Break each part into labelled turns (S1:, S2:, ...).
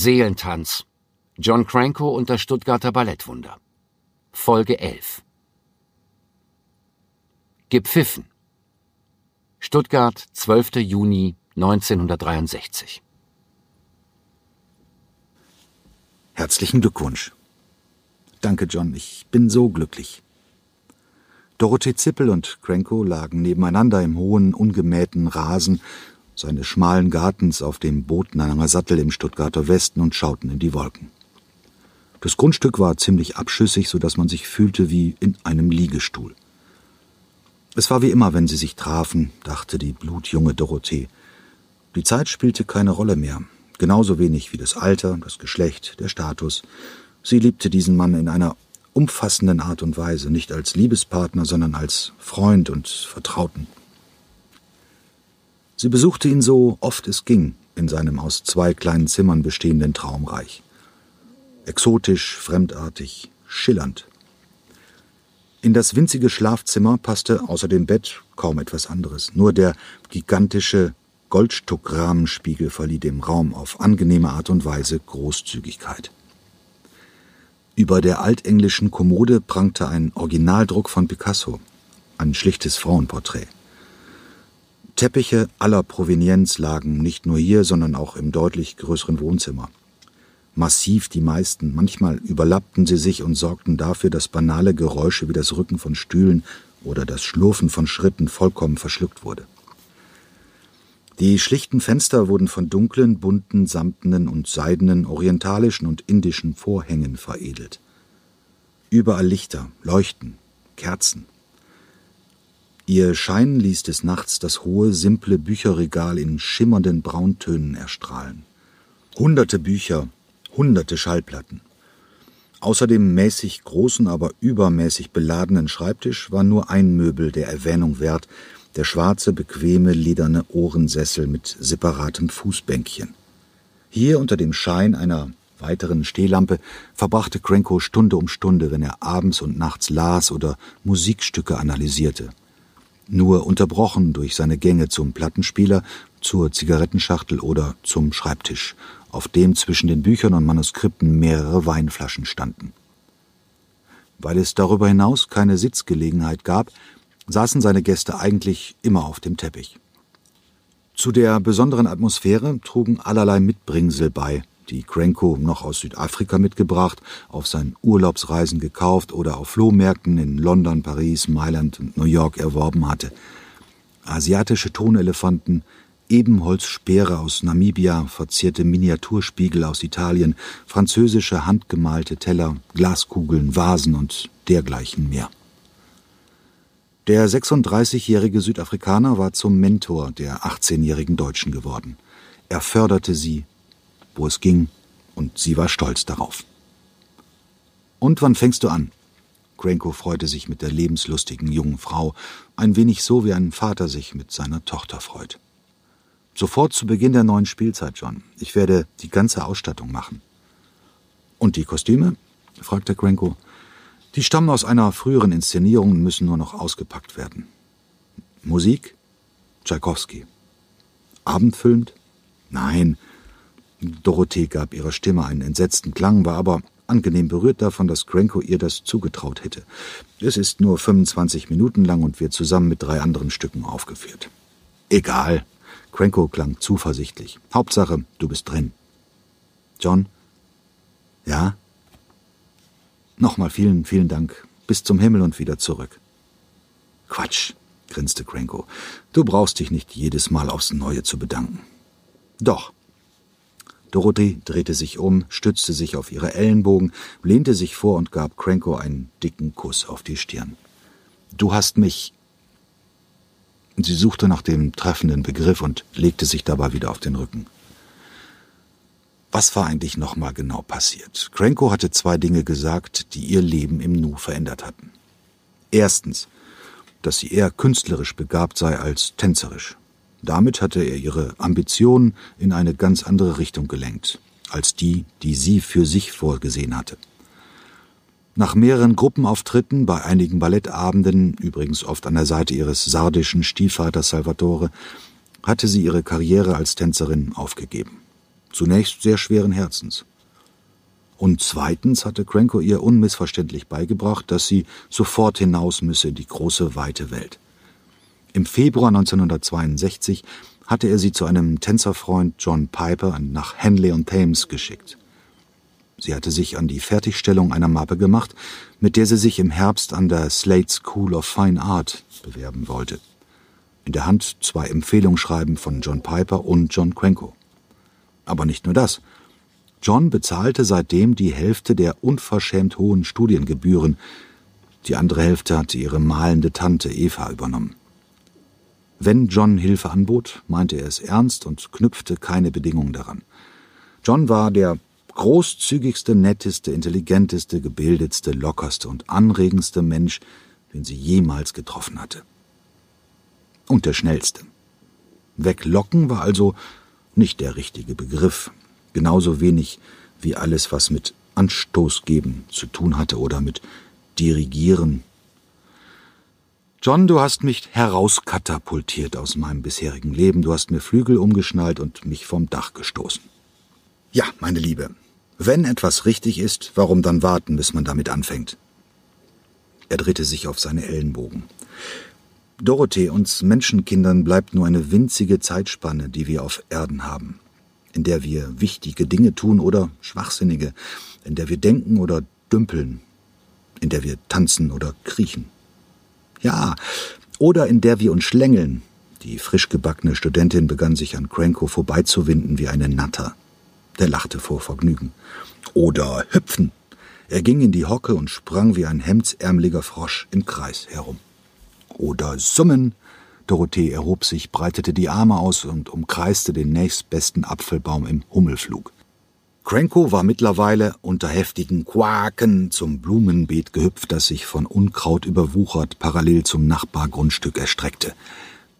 S1: Seelentanz. John Cranko und das Stuttgarter Ballettwunder. Folge 11. Gepfiffen. Stuttgart, 12. Juni 1963.
S2: Herzlichen Glückwunsch. Danke, John, ich bin so glücklich. Dorothee Zippel und Cranko lagen nebeneinander im hohen, ungemähten Rasen seines schmalen Gartens auf dem Botenanger Sattel im Stuttgarter Westen und schauten in die Wolken. Das Grundstück war ziemlich abschüssig, so dass man sich fühlte wie in einem Liegestuhl. Es war wie immer, wenn sie sich trafen, dachte die blutjunge Dorothee. Die Zeit spielte keine Rolle mehr, genauso wenig wie das Alter, das Geschlecht, der Status. Sie liebte diesen Mann in einer umfassenden Art und Weise, nicht als Liebespartner, sondern als Freund und Vertrauten. Sie besuchte ihn so oft es ging in seinem aus zwei kleinen Zimmern bestehenden Traumreich. Exotisch, fremdartig, schillernd. In das winzige Schlafzimmer passte außer dem Bett kaum etwas anderes. Nur der gigantische Goldstuckrahmenspiegel verlieh dem Raum auf angenehme Art und Weise Großzügigkeit. Über der altenglischen Kommode prangte ein Originaldruck von Picasso, ein schlichtes Frauenporträt. Teppiche aller Provenienz lagen nicht nur hier, sondern auch im deutlich größeren Wohnzimmer. Massiv die meisten, manchmal überlappten sie sich und sorgten dafür, dass banale Geräusche wie das Rücken von Stühlen oder das Schlurfen von Schritten vollkommen verschluckt wurde. Die schlichten Fenster wurden von dunklen, bunten, samtenen und seidenen, orientalischen und indischen Vorhängen veredelt. Überall Lichter, Leuchten, Kerzen. Ihr Schein ließ des Nachts das hohe, simple Bücherregal in schimmernden Brauntönen erstrahlen. Hunderte Bücher, hunderte Schallplatten. Außer dem mäßig großen, aber übermäßig beladenen Schreibtisch war nur ein Möbel der Erwähnung wert, der schwarze, bequeme, lederne Ohrensessel mit separatem Fußbänkchen. Hier unter dem Schein einer weiteren Stehlampe verbrachte Cranko Stunde um Stunde, wenn er abends und nachts las oder Musikstücke analysierte. Nur unterbrochen durch seine Gänge zum Plattenspieler, zur Zigarettenschachtel oder zum Schreibtisch, auf dem zwischen den Büchern und Manuskripten mehrere Weinflaschen standen. Weil es darüber hinaus keine Sitzgelegenheit gab, saßen seine Gäste eigentlich immer auf dem Teppich. Zu der besonderen Atmosphäre trugen allerlei Mitbringsel bei, die Cranko noch aus Südafrika mitgebracht, auf seinen Urlaubsreisen gekauft oder auf Flohmärkten in London, Paris, Mailand und New York erworben hatte. Asiatische Tonelefanten, Ebenholzspeere aus Namibia, verzierte Miniaturspiegel aus Italien, französische handgemalte Teller, Glaskugeln, Vasen und dergleichen mehr. Der 36-jährige Südafrikaner war zum Mentor der 18-jährigen Deutschen geworden. Er förderte sie, wo es ging, und sie war stolz darauf. Und wann fängst du an? Cranko freute sich mit der lebenslustigen jungen Frau, ein wenig so wie ein Vater sich mit seiner Tochter freut. Sofort zu Beginn der neuen Spielzeit, John. Ich werde die ganze Ausstattung machen. Und die Kostüme? fragte Cranko. Die stammen aus einer früheren Inszenierung und müssen nur noch ausgepackt werden. Musik? Tschaikowski. Abendfüllend? Nein. Dorothee gab ihrer Stimme einen entsetzten Klang, war aber angenehm berührt davon, dass Cranko ihr das zugetraut hätte. Es ist nur 25 Minuten lang und wird zusammen mit drei anderen Stücken aufgeführt. Egal. Cranko klang zuversichtlich. Hauptsache, du bist drin. John? Ja? Nochmal vielen, vielen Dank. Bis zum Himmel und wieder zurück. Quatsch, grinste Cranko. Du brauchst dich nicht jedes Mal aufs Neue zu bedanken. Doch. Dorothy drehte sich um, stützte sich auf ihre Ellenbogen, lehnte sich vor und gab Cranko einen dicken Kuss auf die Stirn. Du hast mich. Sie suchte nach dem treffenden Begriff und legte sich dabei wieder auf den Rücken. Was war eigentlich nochmal genau passiert? Cranko hatte zwei Dinge gesagt, die ihr Leben im Nu verändert hatten. Erstens, dass sie eher künstlerisch begabt sei als tänzerisch. Damit hatte er ihre Ambitionen in eine ganz andere Richtung gelenkt, als die, die sie für sich vorgesehen hatte. Nach mehreren Gruppenauftritten bei einigen Ballettabenden, übrigens oft an der Seite ihres sardischen Stiefvaters Salvatore, hatte sie ihre Karriere als Tänzerin aufgegeben. zunächst sehr schweren Herzens. Und zweitens hatte Cranko ihr unmissverständlich beigebracht, dass sie sofort hinaus müsse in die große, weite Welt. Im Februar 1962 hatte er sie zu einem Tänzerfreund John Piper nach Henley on Thames geschickt. Sie hatte sich an die Fertigstellung einer Mappe gemacht, mit der sie sich im Herbst an der Slade School of Fine Art bewerben wollte. In der Hand zwei Empfehlungsschreiben von John Piper und John Cranko. Aber nicht nur das. John bezahlte seitdem die Hälfte der unverschämt hohen Studiengebühren. Die andere Hälfte hatte ihre malende Tante Eva übernommen. Wenn John Hilfe anbot, meinte er es ernst und knüpfte keine Bedingungen daran. John war der großzügigste, netteste, intelligenteste, gebildetste, lockerste und anregendste Mensch, den sie jemals getroffen hatte. Und der schnellste. Weglocken war also nicht der richtige Begriff, genauso wenig wie alles, was mit Anstoß geben zu tun hatte oder mit Dirigieren. John, du hast mich herauskatapultiert aus meinem bisherigen Leben, du hast mir Flügel umgeschnallt und mich vom Dach gestoßen. Ja, meine Liebe, wenn etwas richtig ist, warum dann warten, bis man damit anfängt? Er drehte sich auf seine Ellenbogen. Dorothee, uns Menschenkindern bleibt nur eine winzige Zeitspanne, die wir auf Erden haben in der wir wichtige Dinge tun oder schwachsinnige, in der wir denken oder dümpeln, in der wir tanzen oder kriechen. Ja, oder in der wir uns schlängeln. Die frisch gebackene Studentin begann sich an Cranko vorbeizuwinden wie eine Natter. Der lachte vor Vergnügen. Oder hüpfen. Er ging in die Hocke und sprang wie ein hemdsärmeliger Frosch im Kreis herum. Oder summen. Dorothee erhob sich, breitete die Arme aus und umkreiste den nächstbesten Apfelbaum im Hummelflug. Cranko war mittlerweile unter heftigen Quaken zum Blumenbeet gehüpft, das sich von Unkraut überwuchert parallel zum Nachbargrundstück erstreckte.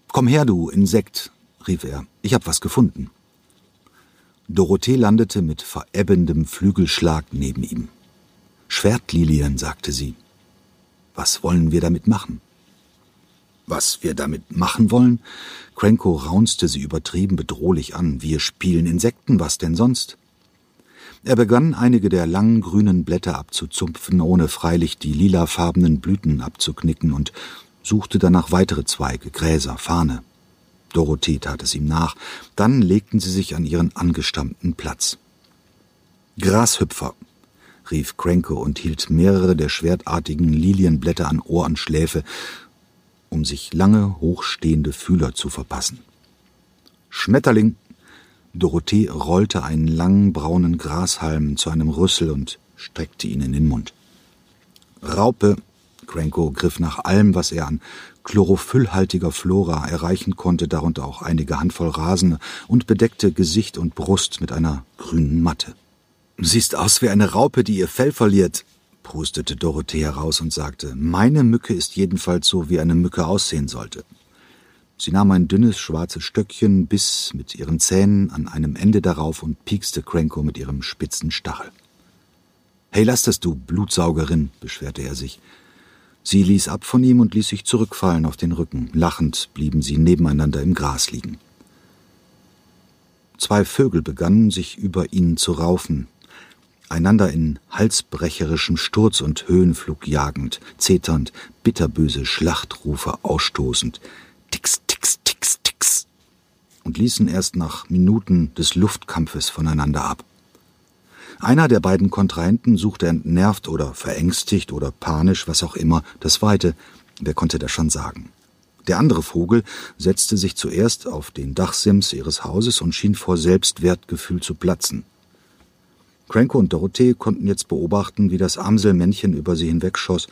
S2: Komm her, du Insekt, rief er, ich hab was gefunden. Dorothee landete mit verebbendem Flügelschlag neben ihm. Schwertlilien, sagte sie. Was wollen wir damit machen? Was wir damit machen wollen? Cranko raunzte sie übertrieben bedrohlich an. Wir spielen Insekten, was denn sonst? Er begann, einige der langen grünen Blätter abzuzupfen, ohne freilich die lilafarbenen Blüten abzuknicken, und suchte danach weitere Zweige, Gräser, Fahne. Dorothee tat es ihm nach. Dann legten sie sich an ihren angestammten Platz. Grashüpfer, rief Cranko und hielt mehrere der schwertartigen Lilienblätter an Ohr und Schläfe, um sich lange hochstehende Fühler zu verpassen. Schmetterling! Dorothee rollte einen langen braunen Grashalm zu einem Rüssel und streckte ihn in den Mund. Raupe! Cranko griff nach allem, was er an chlorophyllhaltiger Flora erreichen konnte, darunter auch einige Handvoll Rasen, und bedeckte Gesicht und Brust mit einer grünen Matte. Siehst aus wie eine Raupe, die ihr Fell verliert, prustete Dorothee heraus und sagte, meine Mücke ist jedenfalls so, wie eine Mücke aussehen sollte. Sie nahm ein dünnes, schwarzes Stöckchen, biss mit ihren Zähnen an einem Ende darauf und piekste Cranko mit ihrem spitzen Stachel. Hey, lass das, du Blutsaugerin, beschwerte er sich. Sie ließ ab von ihm und ließ sich zurückfallen auf den Rücken. Lachend blieben sie nebeneinander im Gras liegen. Zwei Vögel begannen, sich über ihnen zu raufen, einander in halsbrecherischem Sturz und Höhenflug jagend, zeternd, bitterböse Schlachtrufe ausstoßend, tix, tix, tix, tix, und ließen erst nach Minuten des Luftkampfes voneinander ab. Einer der beiden Kontrahenten suchte entnervt oder verängstigt oder panisch, was auch immer, das Weite, wer konnte das schon sagen. Der andere Vogel setzte sich zuerst auf den Dachsims ihres Hauses und schien vor Selbstwertgefühl zu platzen. Cranko und Dorothee konnten jetzt beobachten, wie das Amselmännchen über sie hinwegschoss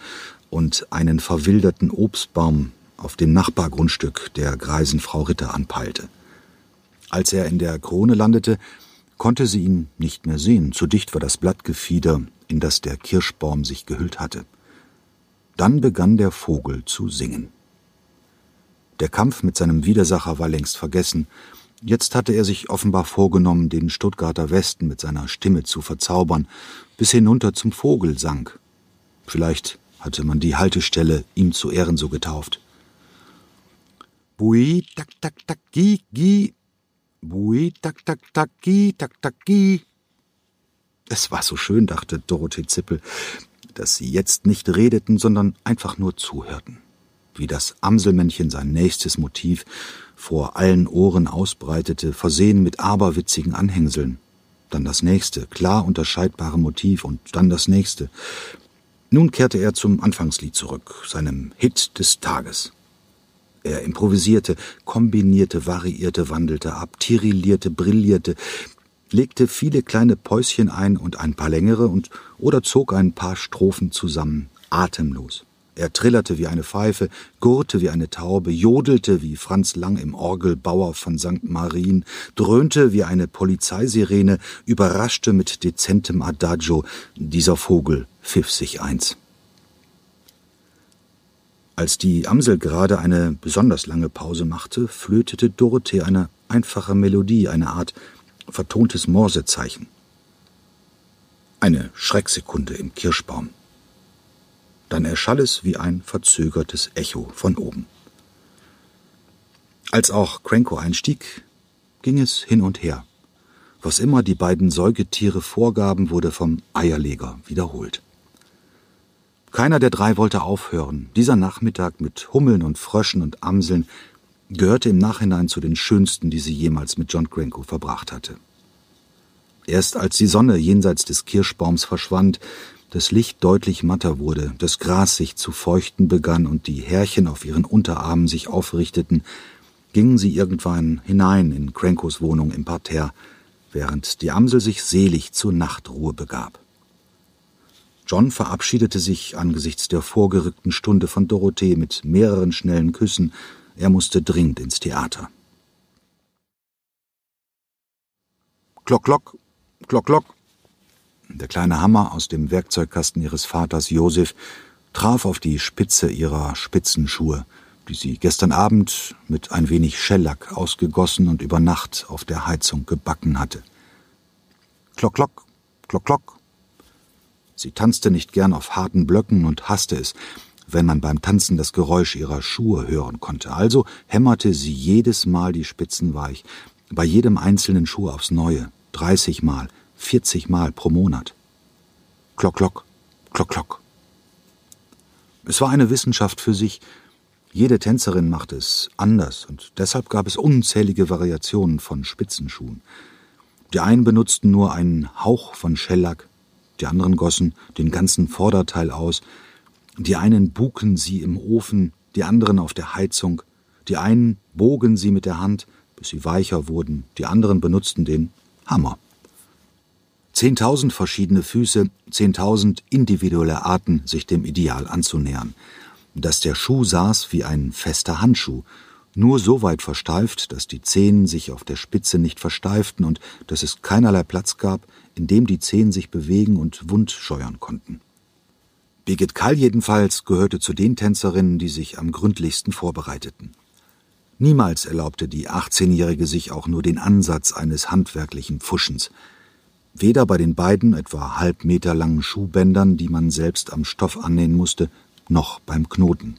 S2: und einen verwilderten Obstbaum auf dem Nachbargrundstück der greisen Frau Ritter anpeilte. Als er in der Krone landete, konnte sie ihn nicht mehr sehen, zu dicht war das Blattgefieder, in das der Kirschbaum sich gehüllt hatte. Dann begann der Vogel zu singen. Der Kampf mit seinem Widersacher war längst vergessen, Jetzt hatte er sich offenbar vorgenommen, den Stuttgarter Westen mit seiner Stimme zu verzaubern, bis hinunter zum Vogelsang. Vielleicht hatte man die Haltestelle ihm zu Ehren so getauft. Bui, tak, tak, tak, gi, gi. Bui, tak, tak, taki, tak, taki. Es war so schön, dachte Dorothee Zippel, dass sie jetzt nicht redeten, sondern einfach nur zuhörten. Wie das Amselmännchen sein nächstes Motiv vor allen Ohren ausbreitete, versehen mit aberwitzigen Anhängseln. Dann das nächste, klar unterscheidbare Motiv und dann das nächste. Nun kehrte er zum Anfangslied zurück, seinem Hit des Tages. Er improvisierte, kombinierte, variierte, wandelte ab, tirillierte, brillierte, legte viele kleine Päuschen ein und ein paar längere und oder zog ein paar Strophen zusammen, atemlos. Er trillerte wie eine Pfeife, gurrte wie eine Taube, jodelte wie Franz Lang im Orgelbauer von St. Marien, dröhnte wie eine Polizeisirene, überraschte mit dezentem Adagio. Dieser Vogel pfiff sich eins. Als die Amsel gerade eine besonders lange Pause machte, flötete Dorothee eine einfache Melodie, eine Art vertontes Morsezeichen. Eine Schrecksekunde im Kirschbaum. Dann erschall es wie ein verzögertes Echo von oben. Als auch Cranko einstieg, ging es hin und her. Was immer die beiden Säugetiere vorgaben, wurde vom Eierleger wiederholt. Keiner der drei wollte aufhören. Dieser Nachmittag mit Hummeln und Fröschen und Amseln gehörte im Nachhinein zu den schönsten, die sie jemals mit John Cranko verbracht hatte. Erst als die Sonne jenseits des Kirschbaums verschwand, das Licht deutlich matter wurde, das Gras sich zu feuchten begann und die Härchen auf ihren Unterarmen sich aufrichteten, gingen sie irgendwann hinein in Crankos Wohnung im Parterre, während die Amsel sich selig zur Nachtruhe begab. John verabschiedete sich angesichts der vorgerückten Stunde von Dorothee mit mehreren schnellen Küssen. Er musste dringend ins Theater. Klock, klock, klock, klock. Der kleine Hammer aus dem Werkzeugkasten ihres Vaters Josef traf auf die Spitze ihrer Spitzenschuhe, die sie gestern Abend mit ein wenig Schellack ausgegossen und über Nacht auf der Heizung gebacken hatte. Klock, klock, klock, klock. Sie tanzte nicht gern auf harten Blöcken und hasste es, wenn man beim Tanzen das Geräusch ihrer Schuhe hören konnte. Also hämmerte sie jedes Mal die Spitzen weich, bei jedem einzelnen Schuh aufs Neue, dreißig Mal, vierzig Mal pro Monat. Klock, klock, klock, klock. Es war eine Wissenschaft für sich. Jede Tänzerin machte es anders und deshalb gab es unzählige Variationen von Spitzenschuhen. Die einen benutzten nur einen Hauch von Schellack, die anderen gossen den ganzen Vorderteil aus, die einen buken sie im Ofen, die anderen auf der Heizung, die einen bogen sie mit der Hand, bis sie weicher wurden, die anderen benutzten den Hammer. Zehntausend verschiedene Füße, zehntausend individuelle Arten, sich dem Ideal anzunähern. Dass der Schuh saß wie ein fester Handschuh, nur so weit versteift, dass die Zehen sich auf der Spitze nicht versteiften und dass es keinerlei Platz gab, in dem die Zehen sich bewegen und Wund scheuern konnten. Birgit Kall jedenfalls gehörte zu den Tänzerinnen, die sich am gründlichsten vorbereiteten. Niemals erlaubte die 18-Jährige sich auch nur den Ansatz eines handwerklichen Pfuschens. Weder bei den beiden etwa halb Meter langen Schuhbändern, die man selbst am Stoff annähen musste, noch beim Knoten.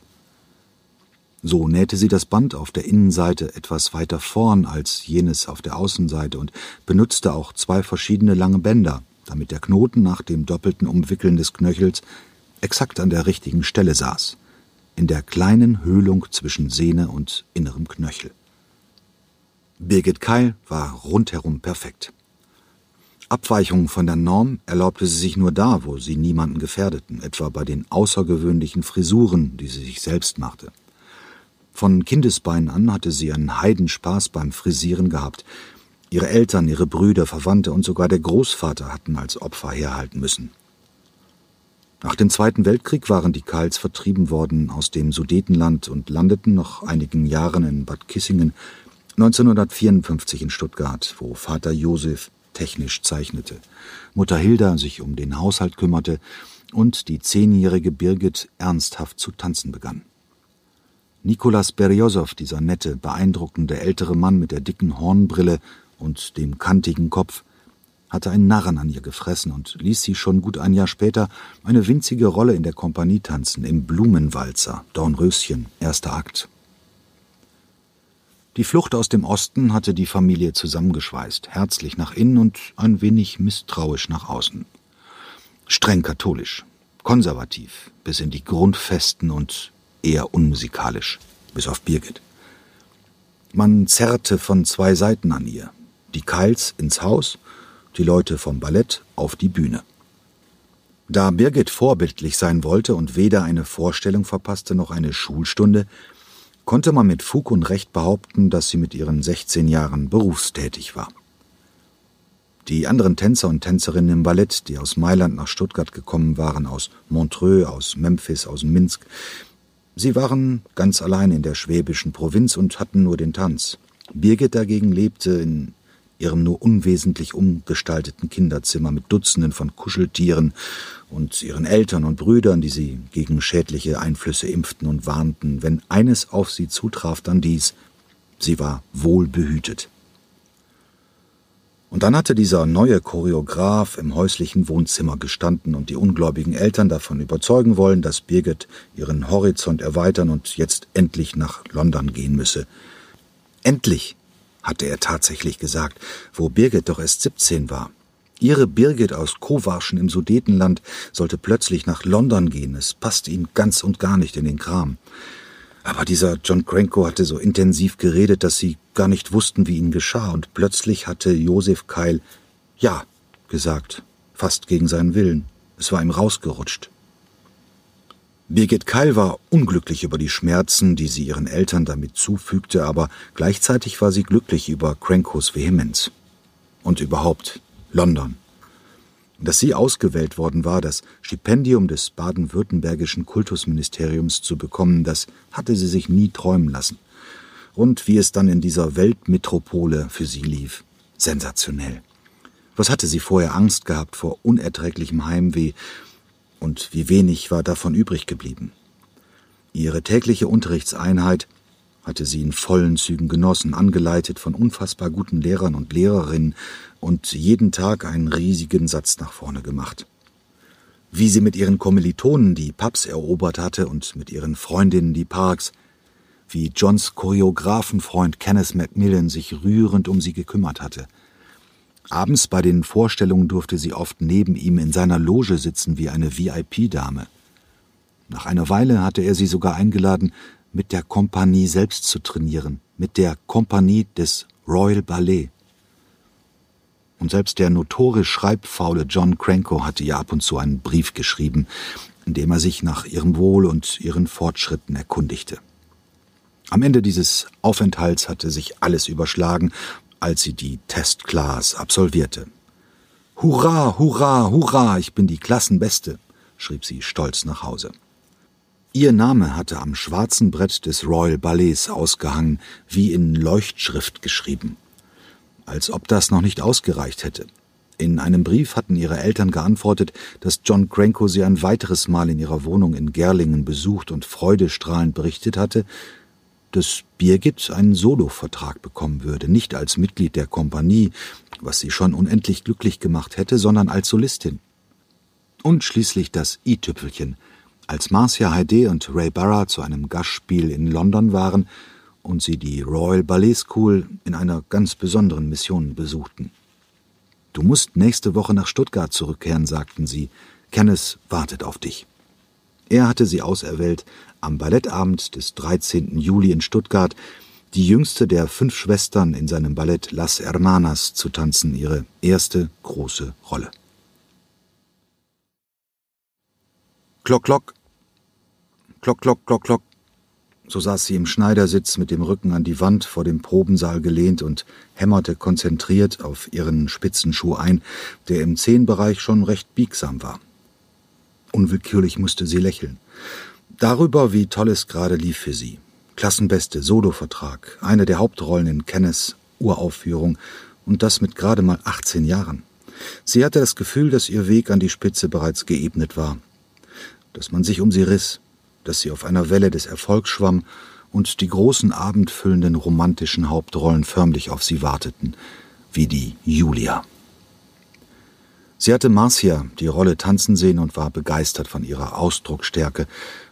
S2: So nähte sie das Band auf der Innenseite etwas weiter vorn als jenes auf der Außenseite und benutzte auch zwei verschiedene lange Bänder, damit der Knoten nach dem doppelten Umwickeln des Knöchels exakt an der richtigen Stelle saß, in der kleinen Höhlung zwischen Sehne und innerem Knöchel. Birgit Keil war rundherum perfekt. Abweichungen von der Norm erlaubte sie sich nur da, wo sie niemanden gefährdeten, etwa bei den außergewöhnlichen Frisuren, die sie sich selbst machte. Von Kindesbeinen an hatte sie einen Heidenspaß beim Frisieren gehabt. Ihre Eltern, ihre Brüder, Verwandte und sogar der Großvater hatten als Opfer herhalten müssen. Nach dem Zweiten Weltkrieg waren die Karls vertrieben worden aus dem Sudetenland und landeten nach einigen Jahren in Bad Kissingen, 1954 in Stuttgart, wo Vater Josef technisch zeichnete, Mutter Hilda sich um den Haushalt kümmerte und die zehnjährige Birgit ernsthaft zu tanzen begann. Nikolas Beriosow, dieser nette, beeindruckende ältere Mann mit der dicken Hornbrille und dem kantigen Kopf, hatte einen Narren an ihr gefressen und ließ sie schon gut ein Jahr später eine winzige Rolle in der Kompanie tanzen, im Blumenwalzer, Dornröschen, erster Akt. Die Flucht aus dem Osten hatte die Familie zusammengeschweißt, herzlich nach innen und ein wenig misstrauisch nach außen. Streng katholisch, konservativ, bis in die Grundfesten und eher unmusikalisch, bis auf Birgit. Man zerrte von zwei Seiten an ihr. Die Keils ins Haus, die Leute vom Ballett auf die Bühne. Da Birgit vorbildlich sein wollte und weder eine Vorstellung verpasste noch eine Schulstunde, konnte man mit Fug und Recht behaupten, dass sie mit ihren 16 Jahren berufstätig war. Die anderen Tänzer und Tänzerinnen im Ballett, die aus Mailand nach Stuttgart gekommen waren, aus Montreux, aus Memphis, aus Minsk, sie waren ganz allein in der schwäbischen Provinz und hatten nur den Tanz. Birgit dagegen lebte in ihrem nur unwesentlich umgestalteten Kinderzimmer mit Dutzenden von Kuscheltieren und ihren Eltern und Brüdern, die sie gegen schädliche Einflüsse impften und warnten. Wenn eines auf sie zutraf, dann dies. Sie war wohlbehütet. Und dann hatte dieser neue Choreograf im häuslichen Wohnzimmer gestanden und die ungläubigen Eltern davon überzeugen wollen, dass Birgit ihren Horizont erweitern und jetzt endlich nach London gehen müsse. Endlich, hatte er tatsächlich gesagt, wo Birgit doch erst 17 war. Ihre Birgit aus Kowarschen im Sudetenland sollte plötzlich nach London gehen. Es passte ihm ganz und gar nicht in den Kram. Aber dieser John Cranko hatte so intensiv geredet, dass sie gar nicht wussten, wie ihnen geschah, und plötzlich hatte Josef Keil Ja gesagt, fast gegen seinen Willen. Es war ihm rausgerutscht. Birgit Keil war unglücklich über die Schmerzen, die sie ihren Eltern damit zufügte, aber gleichzeitig war sie glücklich über Crankos Vehemenz. Und überhaupt London. Dass sie ausgewählt worden war, das Stipendium des baden-württembergischen Kultusministeriums zu bekommen, das hatte sie sich nie träumen lassen. Und wie es dann in dieser Weltmetropole für sie lief. Sensationell. Was hatte sie vorher Angst gehabt vor unerträglichem Heimweh und wie wenig war davon übrig geblieben. Ihre tägliche Unterrichtseinheit hatte sie in vollen Zügen genossen, angeleitet von unfassbar guten Lehrern und Lehrerinnen und jeden Tag einen riesigen Satz nach vorne gemacht. Wie sie mit ihren Kommilitonen die Pubs erobert hatte und mit ihren Freundinnen die Parks, wie Johns Choreografenfreund Kenneth Macmillan sich rührend um sie gekümmert hatte – Abends bei den Vorstellungen durfte sie oft neben ihm in seiner Loge sitzen wie eine VIP-Dame. Nach einer Weile hatte er sie sogar eingeladen, mit der Kompanie selbst zu trainieren, mit der Kompanie des Royal Ballet. Und selbst der notorisch schreibfaule John Cranko hatte ihr ab und zu einen Brief geschrieben, in dem er sich nach ihrem Wohl und ihren Fortschritten erkundigte. Am Ende dieses Aufenthalts hatte sich alles überschlagen, als sie die Testclass absolvierte. Hurra, hurra, hurra, ich bin die Klassenbeste, schrieb sie stolz nach Hause. Ihr Name hatte am schwarzen Brett des Royal Ballets ausgehangen, wie in Leuchtschrift geschrieben. Als ob das noch nicht ausgereicht hätte. In einem Brief hatten ihre Eltern geantwortet, dass John Cranko sie ein weiteres Mal in ihrer Wohnung in Gerlingen besucht und freudestrahlend berichtet hatte, dass Birgit einen Solovertrag bekommen würde, nicht als Mitglied der Kompanie, was sie schon unendlich glücklich gemacht hätte, sondern als Solistin. Und schließlich das i-Tüpfelchen, als Marcia Haydé und Ray Barra zu einem Gastspiel in London waren und sie die Royal Ballet School in einer ganz besonderen Mission besuchten. Du musst nächste Woche nach Stuttgart zurückkehren, sagten sie. Kenneth wartet auf dich. Er hatte sie auserwählt, am Ballettabend des 13. Juli in Stuttgart die jüngste der fünf Schwestern in seinem Ballett Las Hermanas zu tanzen, ihre erste große Rolle. Klock, klock. Klock, klock, klock, klock. So saß sie im Schneidersitz mit dem Rücken an die Wand vor dem Probensaal gelehnt und hämmerte konzentriert auf ihren Spitzenschuh ein, der im Zehenbereich schon recht biegsam war. Unwillkürlich musste sie lächeln. Darüber, wie toll es gerade lief für sie. Klassenbeste, Solovertrag, eine der Hauptrollen in Kenneths Uraufführung und das mit gerade mal 18 Jahren. Sie hatte das Gefühl, dass ihr Weg an die Spitze bereits geebnet war, dass man sich um sie riss, dass sie auf einer Welle des Erfolgs schwamm und die großen abendfüllenden romantischen Hauptrollen förmlich auf sie warteten, wie die Julia. Sie hatte Marcia die Rolle tanzen sehen und war begeistert von ihrer Ausdrucksstärke,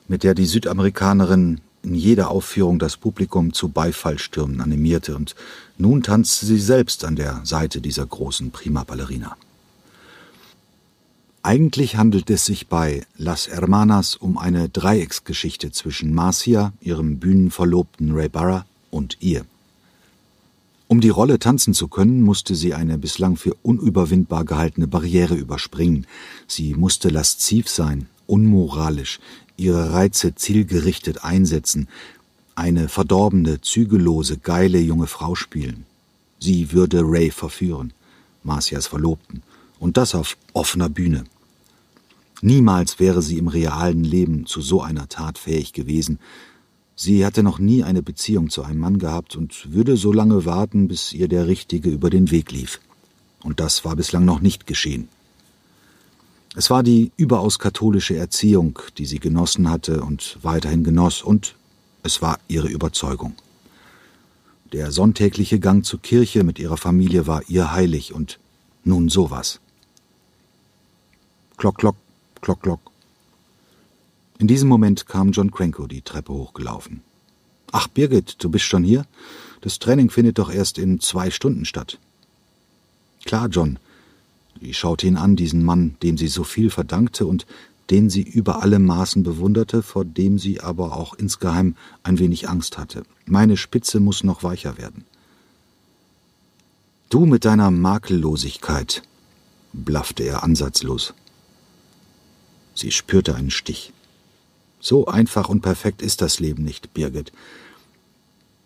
S2: mit der die Südamerikanerin in jeder Aufführung das Publikum zu Beifallstürmen animierte, und nun tanzte sie selbst an der Seite dieser großen Prima Ballerina. Eigentlich handelt es sich bei Las Hermanas um eine Dreiecksgeschichte zwischen Marcia, ihrem Bühnenverlobten Ray Barra und ihr. Um die Rolle tanzen zu können, musste sie eine bislang für unüberwindbar gehaltene Barriere überspringen. Sie musste lasziv sein, unmoralisch, ihre Reize zielgerichtet einsetzen, eine verdorbene, zügellose, geile junge Frau spielen. Sie würde Ray verführen, Marcias Verlobten, und das auf offener Bühne. Niemals wäre sie im realen Leben zu so einer Tat fähig gewesen, Sie hatte noch nie eine Beziehung zu einem Mann gehabt und würde so lange warten, bis ihr der Richtige über den Weg lief. Und das war bislang noch nicht geschehen. Es war die überaus katholische Erziehung, die sie genossen hatte und weiterhin genoss, und es war ihre Überzeugung. Der sonntägliche Gang zur Kirche mit ihrer Familie war ihr heilig, und nun sowas. Klock, klock, klock, klock. In diesem Moment kam John Cranko die Treppe hochgelaufen. Ach, Birgit, du bist schon hier? Das Training findet doch erst in zwei Stunden statt. Klar, John. Sie schaute ihn an, diesen Mann, dem sie so viel verdankte und den sie über alle Maßen bewunderte, vor dem sie aber auch insgeheim ein wenig Angst hatte. Meine Spitze muss noch weicher werden. Du mit deiner Makellosigkeit, blaffte er ansatzlos. Sie spürte einen Stich. So einfach und perfekt ist das Leben nicht, Birgit.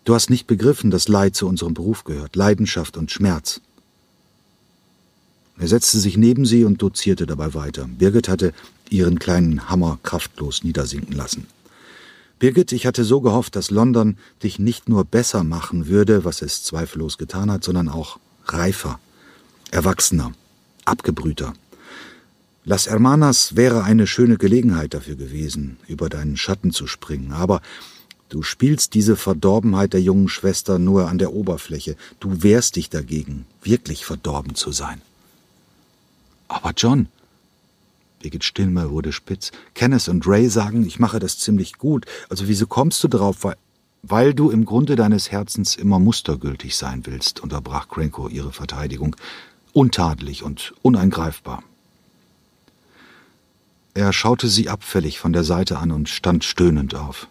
S2: Du hast nicht begriffen, dass Leid zu unserem Beruf gehört, Leidenschaft und Schmerz. Er setzte sich neben sie und dozierte dabei weiter. Birgit hatte ihren kleinen Hammer kraftlos niedersinken lassen. Birgit, ich hatte so gehofft, dass London dich nicht nur besser machen würde, was es zweifellos getan hat, sondern auch reifer, erwachsener, abgebrühter. Las Hermanas wäre eine schöne Gelegenheit dafür gewesen, über deinen Schatten zu springen, aber du spielst diese Verdorbenheit der jungen Schwester nur an der Oberfläche. Du wehrst dich dagegen, wirklich verdorben zu sein. Aber John, Birgit Stimme wurde spitz. Kenneth und Ray sagen, ich mache das ziemlich gut. Also wieso kommst du drauf? Weil, weil du im Grunde deines Herzens immer mustergültig sein willst, unterbrach Cranko ihre Verteidigung. Untadelig und uneingreifbar. Er schaute sie abfällig von der Seite an und stand stöhnend auf.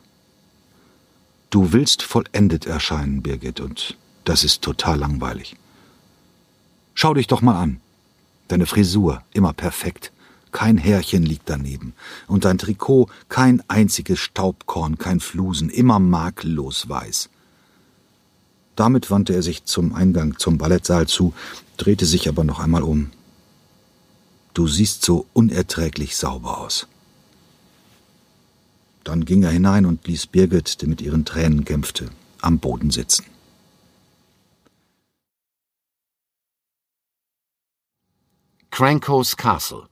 S2: Du willst vollendet erscheinen, Birgit, und das ist total langweilig. Schau dich doch mal an. Deine Frisur, immer perfekt. Kein Härchen liegt daneben. Und dein Trikot, kein einziges Staubkorn, kein Flusen, immer makellos weiß. Damit wandte er sich zum Eingang zum Ballettsaal zu, drehte sich aber noch einmal um. Du siehst so unerträglich sauber aus. Dann ging er hinein und ließ Birgit, die mit ihren Tränen kämpfte, am Boden sitzen.
S1: Crankos Castle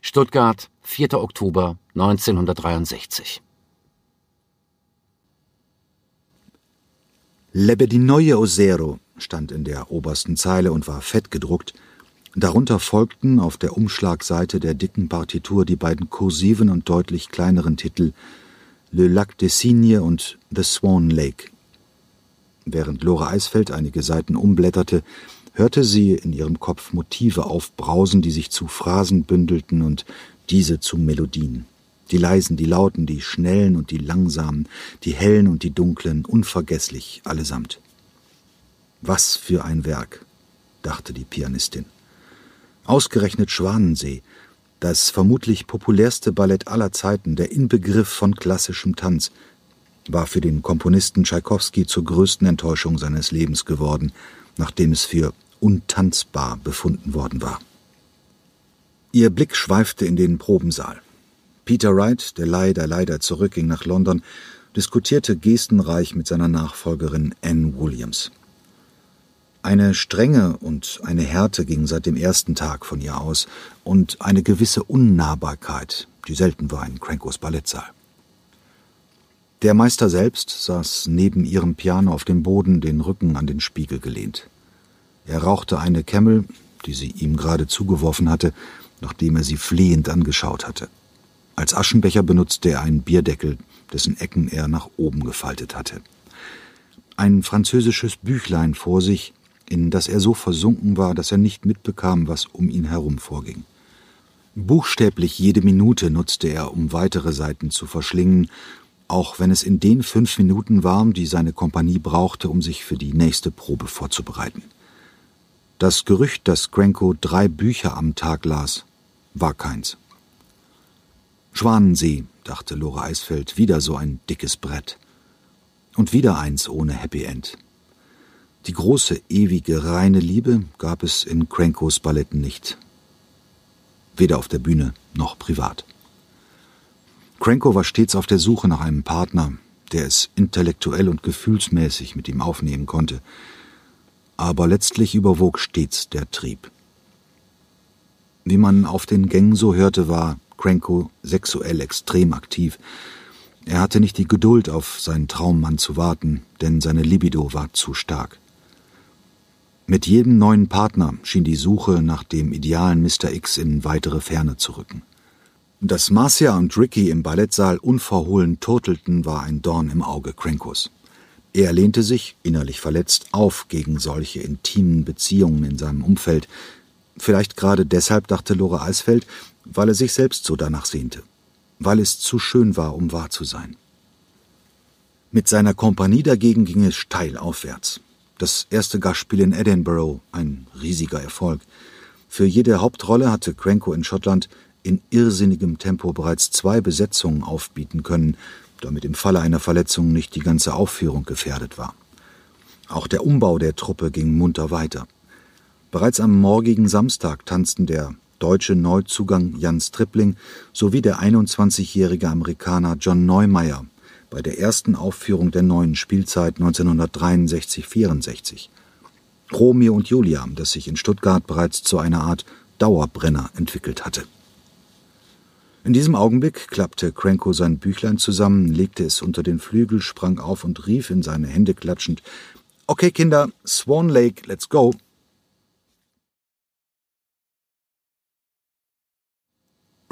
S1: Stuttgart, 4. Oktober 1963
S2: Lebedinoje Osero stand in der obersten Zeile und war fett gedruckt, Darunter folgten auf der Umschlagseite der dicken Partitur die beiden kursiven und deutlich kleineren Titel Le Lac des Cygnes und The Swan Lake. Während Lore Eisfeld einige Seiten umblätterte, hörte sie in ihrem Kopf Motive aufbrausen, die sich zu Phrasen bündelten und diese zu Melodien. Die leisen, die lauten, die schnellen und die langsamen, die hellen und die dunklen, unvergesslich allesamt. Was für ein Werk, dachte die Pianistin. Ausgerechnet Schwanensee, das vermutlich populärste Ballett aller Zeiten, der Inbegriff von klassischem Tanz, war für den Komponisten Tschaikowski zur größten Enttäuschung seines Lebens geworden, nachdem es für untanzbar befunden worden war. Ihr Blick schweifte in den Probensaal. Peter Wright, der leider leider zurückging nach London, diskutierte gestenreich mit seiner Nachfolgerin Anne Williams. Eine Strenge und eine Härte ging seit dem ersten Tag von ihr aus und eine gewisse Unnahbarkeit, die selten war in Crankos Ballettsaal. Der Meister selbst saß neben ihrem Piano auf dem Boden, den Rücken an den Spiegel gelehnt. Er rauchte eine Camel, die sie ihm gerade zugeworfen hatte, nachdem er sie flehend angeschaut hatte. Als Aschenbecher benutzte er einen Bierdeckel, dessen Ecken er nach oben gefaltet hatte. Ein französisches Büchlein vor sich, in das er so versunken war, dass er nicht mitbekam, was um ihn herum vorging. Buchstäblich jede Minute nutzte er, um weitere Seiten zu verschlingen, auch wenn es in den fünf Minuten war, die seine Kompanie brauchte, um sich für die nächste Probe vorzubereiten. Das Gerücht, dass Cranko drei Bücher am Tag las, war keins. Schwanensee, dachte Lore Eisfeld, wieder so ein dickes Brett. Und wieder eins ohne Happy End. Die große, ewige, reine Liebe gab es in Crankos Balletten nicht. Weder auf der Bühne noch privat. Cranko war stets auf der Suche nach einem Partner, der es intellektuell und gefühlsmäßig mit ihm aufnehmen konnte. Aber letztlich überwog stets der Trieb. Wie man auf den Gängen so hörte, war Cranko sexuell extrem aktiv. Er hatte nicht die Geduld, auf seinen Traummann zu warten, denn seine Libido war zu stark. Mit jedem neuen Partner schien die Suche nach dem idealen Mr. X in weitere Ferne zu rücken. Dass Marcia und Ricky im Ballettsaal unverhohlen turtelten, war ein Dorn im Auge Crankos. Er lehnte sich, innerlich verletzt, auf gegen solche intimen Beziehungen in seinem Umfeld. Vielleicht gerade deshalb, dachte Lore Eisfeld, weil er sich selbst so danach sehnte. Weil es zu schön war, um wahr zu sein. Mit seiner Kompanie dagegen ging es steil aufwärts. Das erste Gastspiel in Edinburgh, ein riesiger Erfolg. Für jede Hauptrolle hatte Cranko in Schottland in irrsinnigem Tempo bereits zwei Besetzungen aufbieten können, damit im Falle einer Verletzung nicht die ganze Aufführung gefährdet war. Auch der Umbau der Truppe ging munter weiter. Bereits am morgigen Samstag tanzten der deutsche Neuzugang Jan Stripling sowie der 21-jährige Amerikaner John Neumeier bei der ersten Aufführung der neuen Spielzeit 1963-64. Romeo und Julia, das sich in Stuttgart bereits zu einer Art Dauerbrenner entwickelt hatte. In diesem Augenblick klappte Cranko sein Büchlein zusammen, legte es unter den Flügel, sprang auf und rief in seine Hände klatschend Okay, Kinder, Swan Lake, let's go.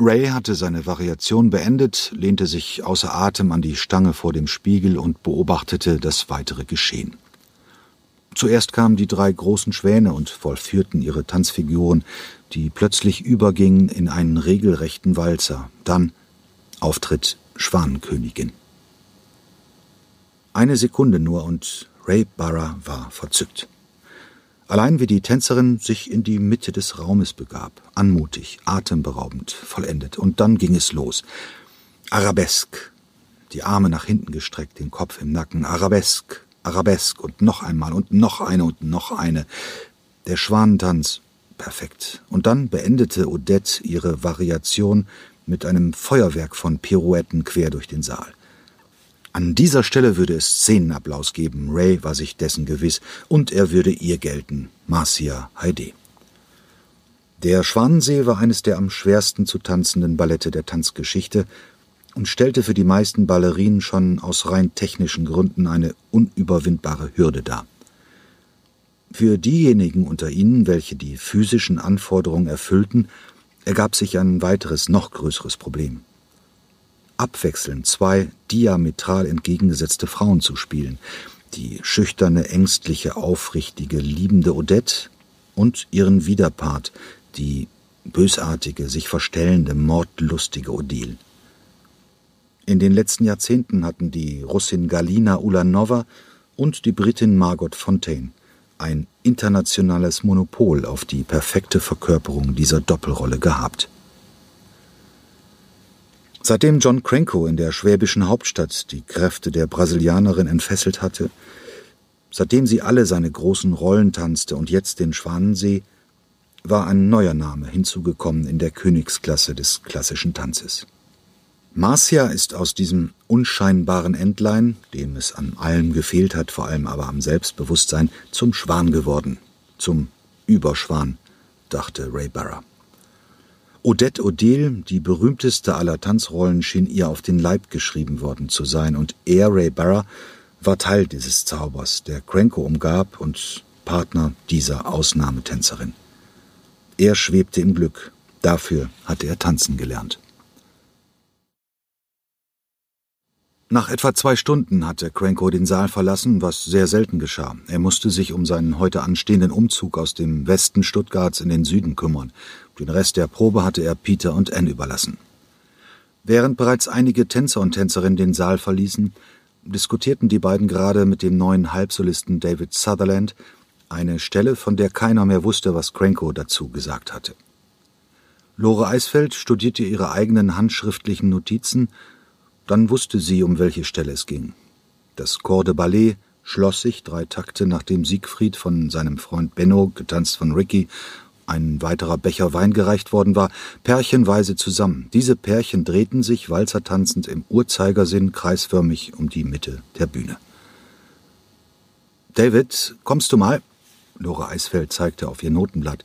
S2: Ray hatte seine Variation beendet, lehnte sich außer Atem an die Stange vor dem Spiegel und beobachtete das weitere Geschehen. Zuerst kamen die drei großen Schwäne und vollführten ihre Tanzfiguren, die plötzlich übergingen in einen regelrechten Walzer. Dann Auftritt Schwanenkönigin. Eine Sekunde nur und Ray Barra war verzückt. Allein wie die Tänzerin sich in die Mitte des Raumes begab, anmutig, atemberaubend, vollendet. Und dann ging es los. Arabesk, die Arme nach hinten gestreckt, den Kopf im Nacken, Arabesk, Arabesk und noch einmal und noch eine und noch eine. Der Schwanentanz, perfekt. Und dann beendete Odette ihre Variation mit einem Feuerwerk von Pirouetten quer durch den Saal. An dieser Stelle würde es Szenenapplaus geben, Ray war sich dessen gewiss, und er würde ihr gelten, Marcia Heide. Der Schwanensee war eines der am schwersten zu tanzenden Ballette der Tanzgeschichte und stellte für die meisten Ballerinen schon aus rein technischen Gründen eine unüberwindbare Hürde dar. Für diejenigen unter ihnen, welche die physischen Anforderungen erfüllten, ergab sich ein weiteres, noch größeres Problem. Abwechselnd zwei diametral entgegengesetzte Frauen zu spielen, die schüchterne, ängstliche, aufrichtige, liebende Odette und ihren Widerpart, die bösartige, sich verstellende, mordlustige Odile. In den letzten Jahrzehnten hatten die Russin Galina Ulanova und die Britin Margot Fontaine ein internationales Monopol auf die perfekte Verkörperung dieser Doppelrolle gehabt. Seitdem John Cranko in der schwäbischen Hauptstadt die Kräfte der Brasilianerin entfesselt hatte, seitdem sie alle seine großen Rollen tanzte und jetzt den Schwanensee, war ein neuer Name hinzugekommen in der Königsklasse des klassischen Tanzes. Marcia ist aus diesem unscheinbaren Entlein, dem es an allem gefehlt hat, vor allem aber am Selbstbewusstsein, zum Schwan geworden, zum Überschwan, dachte Ray Barra. Odette Odile, die berühmteste aller Tanzrollen, schien ihr auf den Leib geschrieben worden zu sein, und er, Ray Barra, war Teil dieses Zaubers, der Cranko umgab und Partner dieser Ausnahmetänzerin. Er schwebte im Glück, dafür hatte er tanzen gelernt. Nach etwa zwei Stunden hatte Cranko den Saal verlassen, was sehr selten geschah. Er musste sich um seinen heute anstehenden Umzug aus dem Westen Stuttgarts in den Süden kümmern. Den Rest der Probe hatte er Peter und Anne überlassen. Während bereits einige Tänzer und Tänzerinnen den Saal verließen, diskutierten die beiden gerade mit dem neuen Halbsolisten David Sutherland eine Stelle, von der keiner mehr wusste, was Cranko dazu gesagt hatte. Lore Eisfeld studierte ihre eigenen handschriftlichen Notizen dann wusste sie, um welche Stelle es ging. Das Corps de Ballet schloss sich drei Takte nachdem Siegfried von seinem Freund Benno, getanzt von Ricky, ein weiterer Becher Wein gereicht worden war, pärchenweise zusammen. Diese Pärchen drehten sich walzertanzend im Uhrzeigersinn kreisförmig um die Mitte der Bühne. David, kommst du mal? Lore Eisfeld zeigte auf ihr Notenblatt.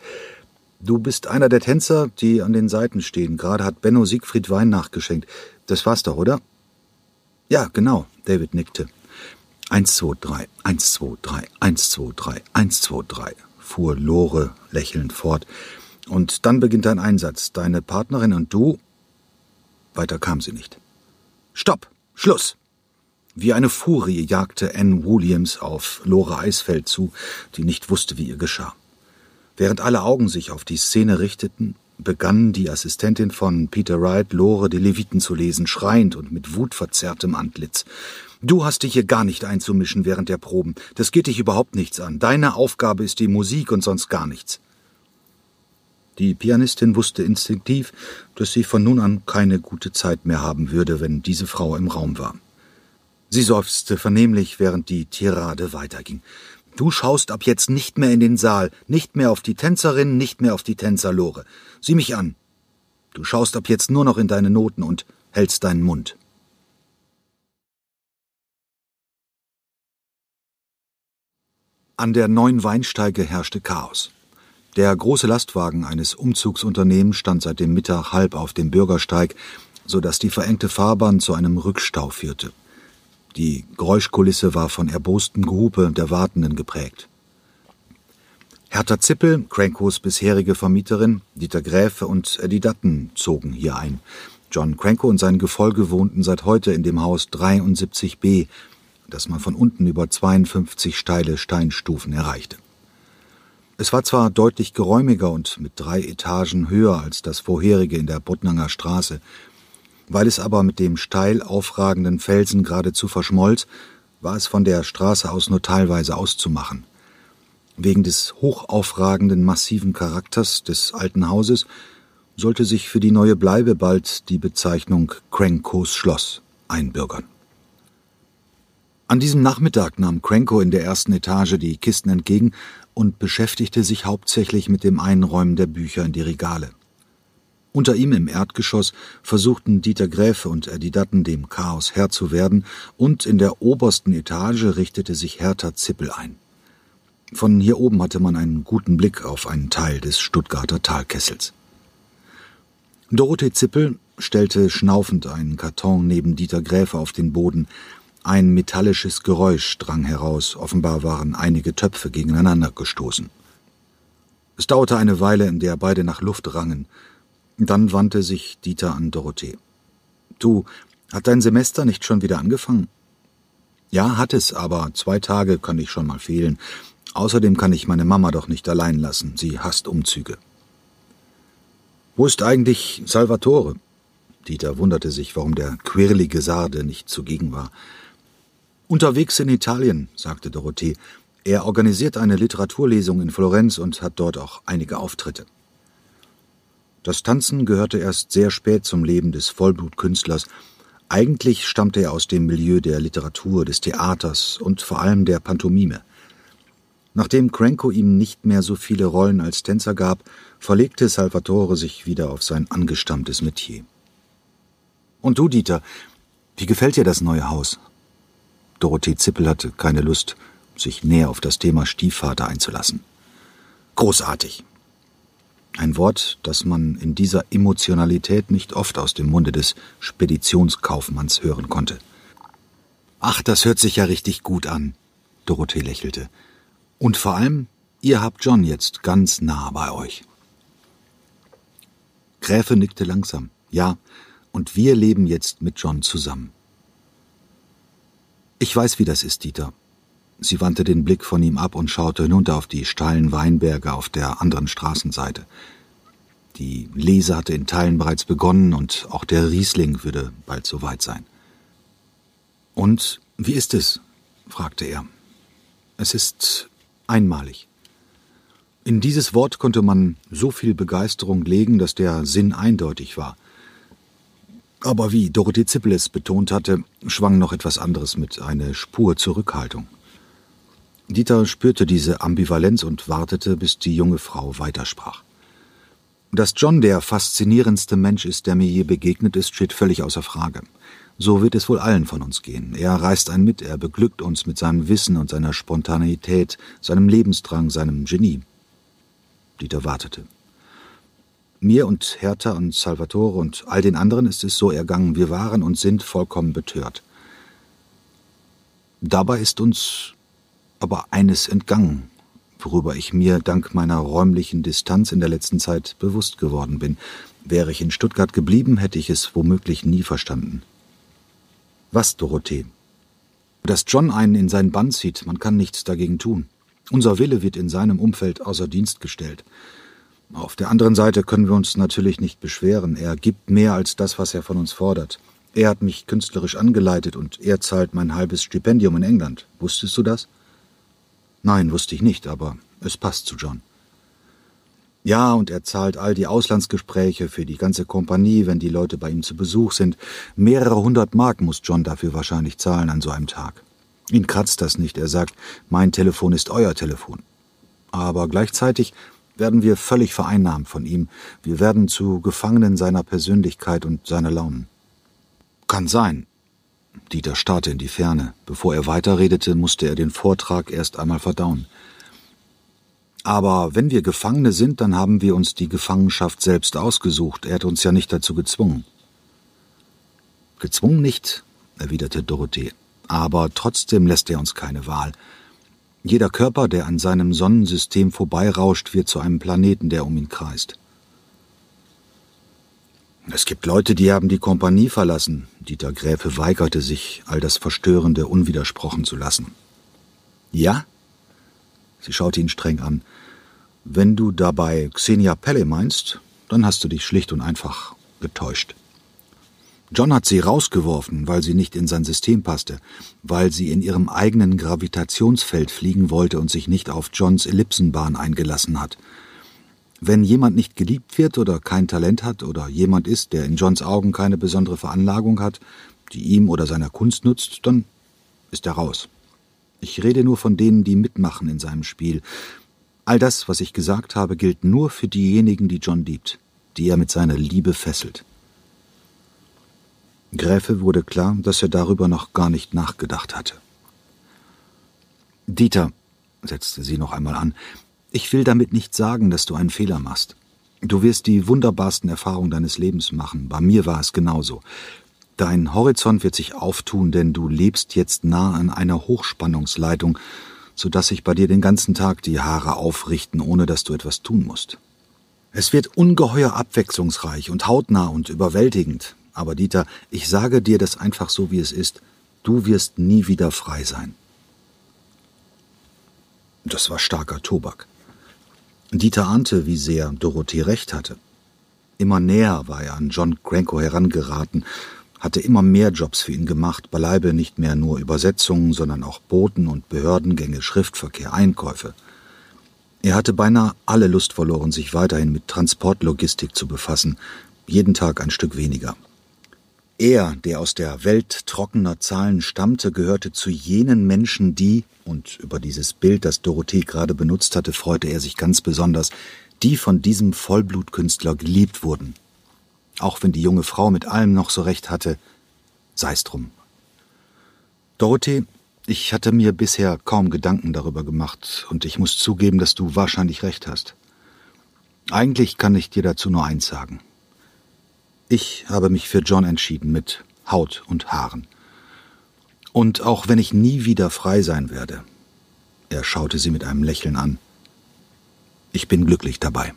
S2: Du bist einer der Tänzer, die an den Seiten stehen. Gerade hat Benno Siegfried Wein nachgeschenkt. Das war's doch, oder? Ja, genau, David nickte. Eins, zwei, drei, eins, zwei, drei, eins, zwei, drei, eins, zwei, drei, fuhr Lore lächelnd fort. Und dann beginnt dein Einsatz. Deine Partnerin und du. Weiter kam sie nicht. Stopp! Schluss! Wie eine Furie jagte Anne Williams auf Lore Eisfeld zu, die nicht wusste, wie ihr geschah. Während alle Augen sich auf die Szene richteten, begann die Assistentin von Peter Wright, Lore die Leviten zu lesen, schreiend und mit wutverzerrtem Antlitz. Du hast dich hier gar nicht einzumischen während der Proben. Das geht dich überhaupt nichts an. Deine Aufgabe ist die Musik und sonst gar nichts. Die Pianistin wusste instinktiv, dass sie von nun an keine gute Zeit mehr haben würde, wenn diese Frau im Raum war. Sie seufzte vernehmlich, während die Tirade weiterging. Du schaust ab jetzt nicht mehr in den Saal, nicht mehr auf die Tänzerin, nicht mehr auf die Tänzerlore. Sieh mich an. Du schaust ab jetzt nur noch in deine Noten und hältst deinen Mund. An der neuen Weinsteige herrschte Chaos. Der große Lastwagen eines Umzugsunternehmens stand seit dem Mittag halb auf dem Bürgersteig, so dass die verengte Fahrbahn zu einem Rückstau führte. Die Geräuschkulisse war von erbostem Gehupe der Wartenden geprägt. Hertha Zippel, Crankos bisherige Vermieterin, Dieter Gräfe und Eddie Dutton zogen hier ein. John Cranko und sein Gefolge wohnten seit heute in dem Haus 73b, das man von unten über 52 steile Steinstufen erreichte. Es war zwar deutlich geräumiger und mit drei Etagen höher als das vorherige in der Buttnanger Straße, weil es aber mit dem steil aufragenden Felsen geradezu verschmolz, war es von der Straße aus nur teilweise auszumachen. Wegen des hochaufragenden massiven Charakters des alten Hauses sollte sich für die neue Bleibe bald die Bezeichnung Crankos Schloss einbürgern. An diesem Nachmittag nahm Cranko in der ersten Etage die Kisten entgegen und beschäftigte sich hauptsächlich mit dem Einräumen der Bücher in die Regale. Unter ihm im Erdgeschoss versuchten Dieter Gräfe und Eddie Datten dem Chaos Herr zu werden, und in der obersten Etage richtete sich Hertha Zippel ein. Von hier oben hatte man einen guten Blick auf einen Teil des Stuttgarter Talkessels. Dorothee Zippel stellte schnaufend einen Karton neben Dieter Gräfe auf den Boden. Ein metallisches Geräusch drang heraus, offenbar waren einige Töpfe gegeneinander gestoßen. Es dauerte eine Weile, in der beide nach Luft rangen. Dann wandte sich Dieter an Dorothee. Du, hat dein Semester nicht schon wieder angefangen? Ja, hat es, aber zwei Tage kann ich schon mal fehlen. Außerdem kann ich meine Mama doch nicht allein lassen. Sie hasst Umzüge. Wo ist eigentlich Salvatore? Dieter wunderte sich, warum der quirlige Sarde nicht zugegen war. Unterwegs in Italien, sagte Dorothee. Er organisiert eine Literaturlesung in Florenz und hat dort auch einige Auftritte. Das Tanzen gehörte erst sehr spät zum Leben des Vollblutkünstlers. Eigentlich stammte er aus dem Milieu der Literatur, des Theaters und vor allem der Pantomime. Nachdem Cranko ihm nicht mehr so viele Rollen als Tänzer gab, verlegte Salvatore sich wieder auf sein angestammtes Metier. Und du, Dieter, wie gefällt dir das neue Haus? Dorothee Zippel hatte keine Lust, sich näher auf das Thema Stiefvater einzulassen. Großartig, ein Wort, das man in dieser Emotionalität nicht oft aus dem Munde des Speditionskaufmanns hören konnte. Ach, das hört sich ja richtig gut an, Dorothee lächelte. Und vor allem, ihr habt John jetzt ganz nah bei euch. Gräfe nickte langsam. Ja, und wir leben jetzt mit John zusammen. Ich weiß, wie das ist, Dieter. Sie wandte den Blick von ihm ab und schaute hinunter auf die steilen Weinberge auf der anderen Straßenseite. Die Lese hatte in Teilen bereits begonnen und auch der Riesling würde bald soweit sein. Und wie ist es? fragte er. Es ist einmalig. In dieses Wort konnte man so viel Begeisterung legen, dass der Sinn eindeutig war. Aber wie Dorothee Zippel es betont hatte, schwang noch etwas anderes mit, eine Spur Zurückhaltung. Dieter spürte diese Ambivalenz und wartete, bis die junge Frau weitersprach. Dass John der faszinierendste Mensch ist, der mir je begegnet ist, steht völlig außer Frage. So wird es wohl allen von uns gehen. Er reißt ein mit, er beglückt uns mit seinem Wissen und seiner Spontaneität, seinem Lebensdrang, seinem Genie. Dieter wartete. Mir und Hertha und Salvatore und all den anderen ist es so ergangen, wir waren und sind vollkommen betört. Dabei ist uns aber eines entgangen, worüber ich mir dank meiner räumlichen Distanz in der letzten Zeit bewusst geworden bin. Wäre ich in Stuttgart geblieben, hätte ich es womöglich nie verstanden. Was, Dorothee? Dass John einen in seinen Bann zieht, man kann nichts dagegen tun. Unser Wille wird in seinem Umfeld außer Dienst gestellt. Auf der anderen Seite können wir uns natürlich nicht beschweren. Er gibt mehr als das, was er von uns fordert. Er hat mich künstlerisch angeleitet und er zahlt mein halbes Stipendium in England. Wusstest du das? Nein, wusste ich nicht, aber es passt zu John. Ja, und er zahlt all die Auslandsgespräche für die ganze Kompanie, wenn die Leute bei ihm zu Besuch sind. Mehrere hundert Mark muss John dafür wahrscheinlich zahlen an so einem Tag. Ihn kratzt das nicht. Er sagt, mein Telefon ist euer Telefon. Aber gleichzeitig werden wir völlig vereinnahmt von ihm. Wir werden zu Gefangenen seiner Persönlichkeit und seiner Launen. Kann sein, Dieter starrte in die Ferne. Bevor er weiterredete, musste er den Vortrag erst einmal verdauen. Aber wenn wir Gefangene sind, dann haben wir uns die Gefangenschaft selbst ausgesucht. Er hat uns ja nicht dazu gezwungen. Gezwungen nicht, erwiderte Dorothee. Aber trotzdem lässt er uns keine Wahl. Jeder Körper, der an seinem Sonnensystem vorbeirauscht, wird zu einem Planeten, der um ihn kreist. Es gibt Leute, die haben die Kompanie verlassen. Dieter Gräfe weigerte sich, all das Verstörende unwidersprochen zu lassen. Ja? Sie schaute ihn streng an. Wenn du dabei Xenia Pelle meinst, dann hast du dich schlicht und einfach getäuscht. John hat sie rausgeworfen, weil sie nicht in sein System passte, weil sie in ihrem eigenen Gravitationsfeld fliegen wollte und sich nicht auf Johns Ellipsenbahn eingelassen hat. Wenn jemand nicht geliebt wird oder kein Talent hat oder jemand ist, der in Johns Augen keine besondere Veranlagung hat, die ihm oder seiner Kunst nutzt, dann ist er raus. Ich rede nur von denen, die mitmachen in seinem Spiel. All das, was ich gesagt habe, gilt nur für diejenigen, die John liebt, die er mit seiner Liebe fesselt. Gräfe wurde klar, dass er darüber noch gar nicht nachgedacht hatte. Dieter, setzte sie noch einmal an, ich will damit nicht sagen, dass du einen Fehler machst. Du wirst die wunderbarsten Erfahrungen deines Lebens machen. Bei mir war es genauso. Dein Horizont wird sich auftun, denn du lebst jetzt nah an einer Hochspannungsleitung, so dass sich bei dir den ganzen Tag die Haare aufrichten, ohne dass du etwas tun musst. Es wird ungeheuer abwechslungsreich und hautnah und überwältigend. Aber Dieter, ich sage dir das einfach so, wie es ist. Du wirst nie wieder frei sein. Das war starker Tobak. Dieter ahnte, wie sehr Dorothee recht hatte. Immer näher war er an John Cranko herangeraten, hatte immer mehr Jobs für ihn gemacht, beileibe nicht mehr nur Übersetzungen, sondern auch Boten und Behördengänge, Schriftverkehr, Einkäufe. Er hatte beinahe alle Lust verloren, sich weiterhin mit Transportlogistik zu befassen, jeden Tag ein Stück weniger. Er, der aus der Welt trockener Zahlen stammte, gehörte zu jenen Menschen, die, und über dieses Bild, das Dorothee gerade benutzt hatte, freute er sich ganz besonders, die von diesem Vollblutkünstler geliebt wurden. Auch wenn die junge Frau mit allem noch so recht hatte, sei's drum. Dorothee, ich hatte mir bisher kaum Gedanken darüber gemacht, und ich muss zugeben, dass du wahrscheinlich recht hast. Eigentlich kann ich dir dazu nur eins sagen. Ich habe mich für John entschieden mit Haut und Haaren. Und auch wenn ich nie wieder frei sein werde, er schaute sie mit einem Lächeln an, ich bin glücklich dabei.